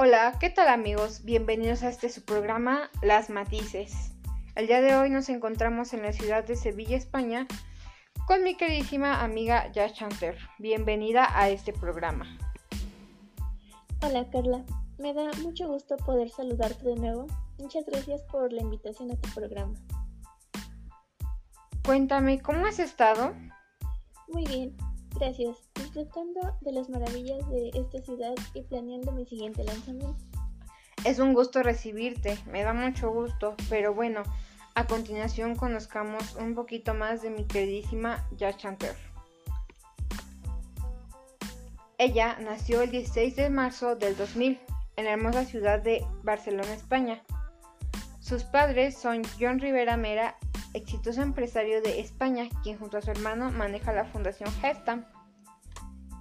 Hola, ¿qué tal amigos? Bienvenidos a este su programa Las Matices. El día de hoy nos encontramos en la ciudad de Sevilla, España, con mi queridísima amiga Jazz Chanter. Bienvenida a este programa. Hola Carla, me da mucho gusto poder saludarte de nuevo. Muchas gracias por la invitación a tu programa. Cuéntame, ¿cómo has estado? Muy bien, gracias. Disfrutando de las maravillas de esta ciudad y planeando mi siguiente lanzamiento. Es un gusto recibirte, me da mucho gusto, pero bueno, a continuación conozcamos un poquito más de mi queridísima Jazz Chanter. Ella nació el 16 de marzo del 2000 en la hermosa ciudad de Barcelona, España. Sus padres son John Rivera Mera, exitoso empresario de España, quien junto a su hermano maneja la Fundación Gestam,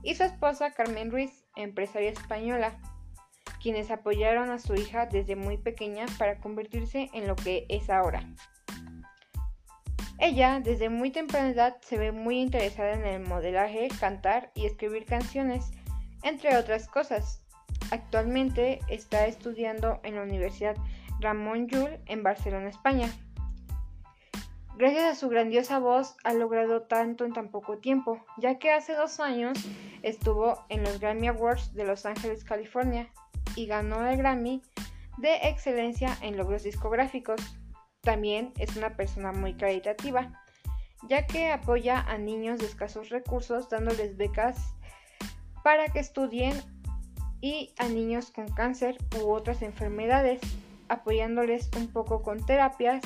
y su esposa Carmen Ruiz, empresaria española, quienes apoyaron a su hija desde muy pequeña para convertirse en lo que es ahora. Ella, desde muy temprana edad, se ve muy interesada en el modelaje, cantar y escribir canciones, entre otras cosas. Actualmente está estudiando en la Universidad Ramón Llull en Barcelona, España. Gracias a su grandiosa voz ha logrado tanto en tan poco tiempo, ya que hace dos años estuvo en los Grammy Awards de Los Ángeles, California, y ganó el Grammy de Excelencia en Logros Discográficos. También es una persona muy caritativa, ya que apoya a niños de escasos recursos dándoles becas para que estudien y a niños con cáncer u otras enfermedades, apoyándoles un poco con terapias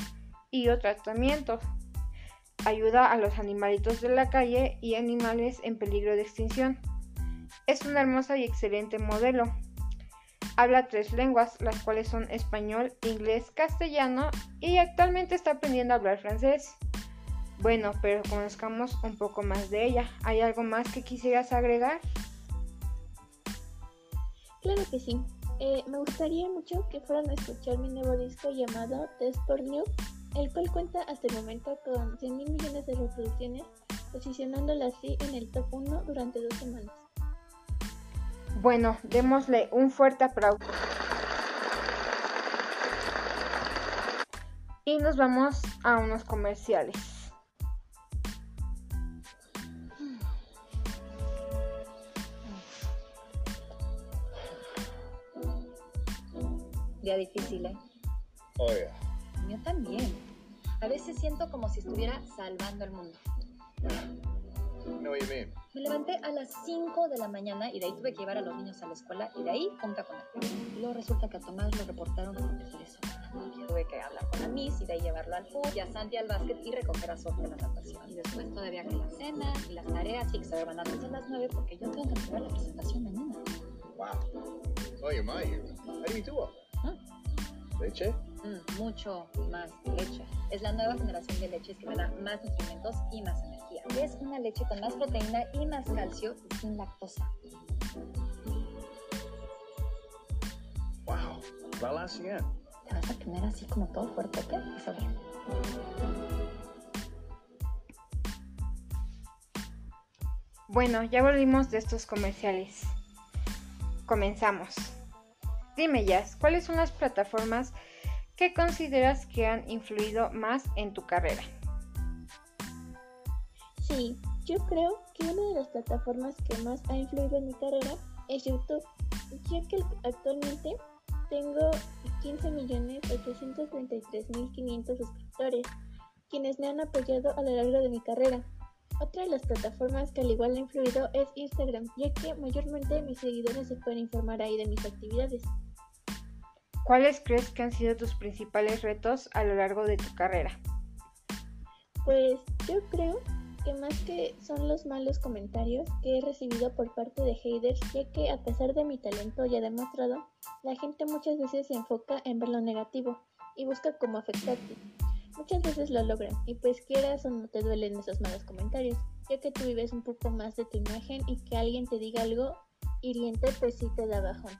y o tratamientos. Ayuda a los animalitos de la calle y animales en peligro de extinción. Es una hermosa y excelente modelo. Habla tres lenguas, las cuales son español, inglés, castellano y actualmente está aprendiendo a hablar francés. Bueno, pero conozcamos un poco más de ella. ¿Hay algo más que quisieras agregar? Claro que sí. Eh, me gustaría mucho que fueran a escuchar mi nuevo disco llamado Test for New, el cual cuenta hasta el momento con 100 mil millones de reproducciones, posicionándola así en el top 1 durante dos semanas. Bueno, démosle un fuerte aplauso. Y nos vamos a unos comerciales. Día difícil, ¿eh? Oh, yeah. Yo también. A veces siento como si estuviera salvando el mundo. you mean. Me levanté a las 5 de la mañana y de ahí tuve que llevar a los niños a la escuela y de ahí junta con él. Luego resulta que a Tomás lo reportaron como semana. Tuve que hablar con la Miss y de ahí llevarlo al fútbol y a Santi al básquet y recoger a Sofía en la natación. Y después todavía que la cena y las tareas y que se van a las 9 porque yo tengo que entregar la presentación mañana. Wow. My hero. How do you do all that? Leche? Mm, mucho más leche. Es la nueva generación de leches que me da más nutrimentos y más energía. Es una leche con más proteína y más calcio y sin lactosa. Wow. Va la 100. Te vas a poner así como todo fuerte, ¿qué? Eso bien. Bueno, ya volvimos de estos comerciales. Comenzamos. Dime, Jazz, ¿cuáles son las plataformas que consideras que han influido más en tu carrera? Sí, yo creo que una de las plataformas que más ha influido en mi carrera es YouTube, ya que actualmente tengo 15.833.500 suscriptores, quienes me han apoyado a lo largo de mi carrera. Otra de las plataformas que al igual ha influido es Instagram, ya que mayormente mis seguidores se pueden informar ahí de mis actividades. ¿Cuáles crees que han sido tus principales retos a lo largo de tu carrera? Pues yo creo que más que son los malos comentarios que he recibido por parte de haters, ya que a pesar de mi talento ya demostrado, la gente muchas veces se enfoca en ver lo negativo y busca cómo afectarte. Muchas veces lo logran y pues quieras o no te duelen esos malos comentarios, ya que tú vives un poco más de tu imagen y que alguien te diga algo hiriente pues sí te da bajón.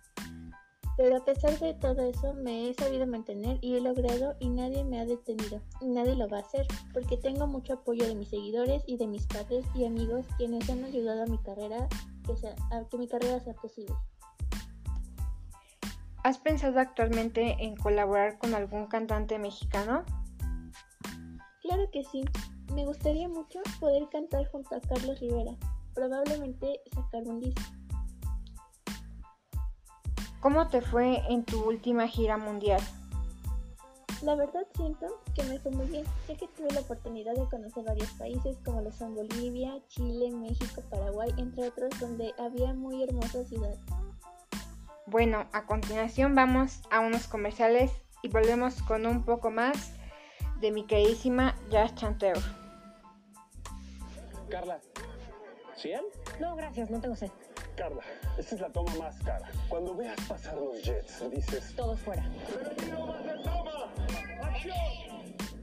Pero a pesar de todo eso me he sabido mantener y he logrado y nadie me ha detenido y nadie lo va a hacer porque tengo mucho apoyo de mis seguidores y de mis padres y amigos quienes han ayudado a mi carrera que sea, a que mi carrera sea posible. ¿Has pensado actualmente en colaborar con algún cantante mexicano? Claro que sí. Me gustaría mucho poder cantar junto a Carlos Rivera. Probablemente sacar un disco. ¿Cómo te fue en tu última gira mundial? La verdad siento que me fue muy bien, ya que tuve la oportunidad de conocer varios países como lo son Bolivia, Chile, México, Paraguay, entre otros, donde había muy hermosas ciudades. Bueno, a continuación vamos a unos comerciales y volvemos con un poco más de mi queridísima Jazz Chanteur. Carla, ¿100? No, gracias, no tengo sed. Carla, esta es la toma más cara. Cuando veas pasar los jets, dices... Todos fuera. ¡Pero quiero más de toma! ¡Acción!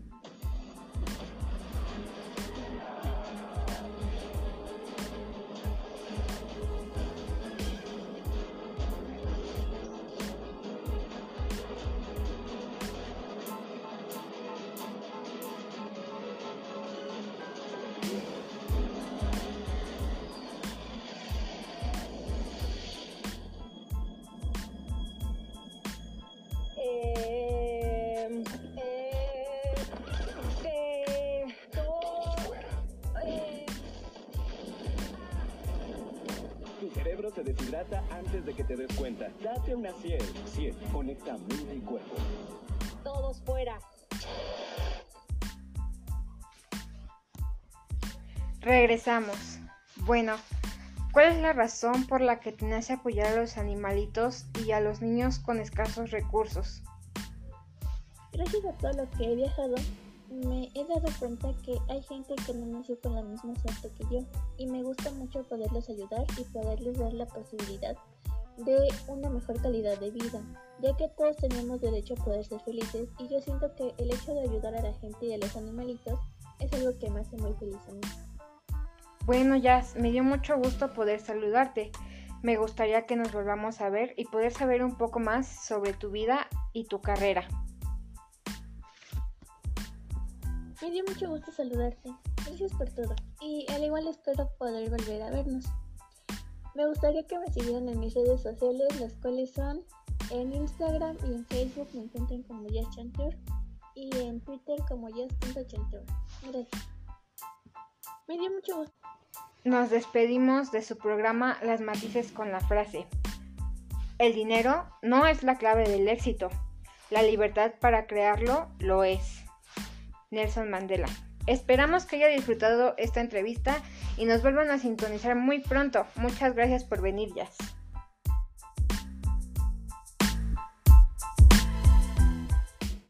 Se deshidrata antes de que te des cuenta. Date una 100. 100. Conecta mente y cuerpo. todos fuera. Regresamos. Bueno, ¿cuál es la razón por la que tienes que apoyar a los animalitos y a los niños con escasos recursos? Gracias a todo lo que he viajado, me he dado cuenta que hay gente que no nació con la misma suerte que yo y me gusta mucho poderlos ayudar y poderles dar la posibilidad de una mejor calidad de vida, ya que todos tenemos derecho a poder ser felices y yo siento que el hecho de ayudar a la gente y a los animalitos es algo que me hace muy feliz a mí. Bueno, Jazz, me dio mucho gusto poder saludarte. Me gustaría que nos volvamos a ver y poder saber un poco más sobre tu vida y tu carrera. Me dio mucho gusto saludarte. Gracias por todo. Y al igual espero poder volver a vernos. Me gustaría que me siguieran en mis redes sociales, las cuales son en Instagram y en Facebook me encuentran como Jazz y en Twitter como Jazz.chanteur. Gracias. Me dio mucho gusto. Nos despedimos de su programa Las matices con la frase. El dinero no es la clave del éxito. La libertad para crearlo lo es. Nelson Mandela. Esperamos que haya disfrutado esta entrevista y nos vuelvan a sintonizar muy pronto. Muchas gracias por venir, Jazz.